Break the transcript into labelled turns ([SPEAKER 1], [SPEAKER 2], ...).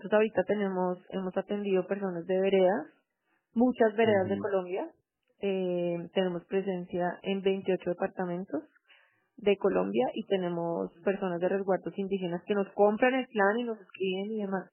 [SPEAKER 1] Entonces ahorita tenemos, hemos atendido personas de veredas, muchas veredas de Colombia. Eh, tenemos presencia en 28 departamentos de Colombia y tenemos personas de resguardos indígenas que nos compran el plan y nos escriben y demás.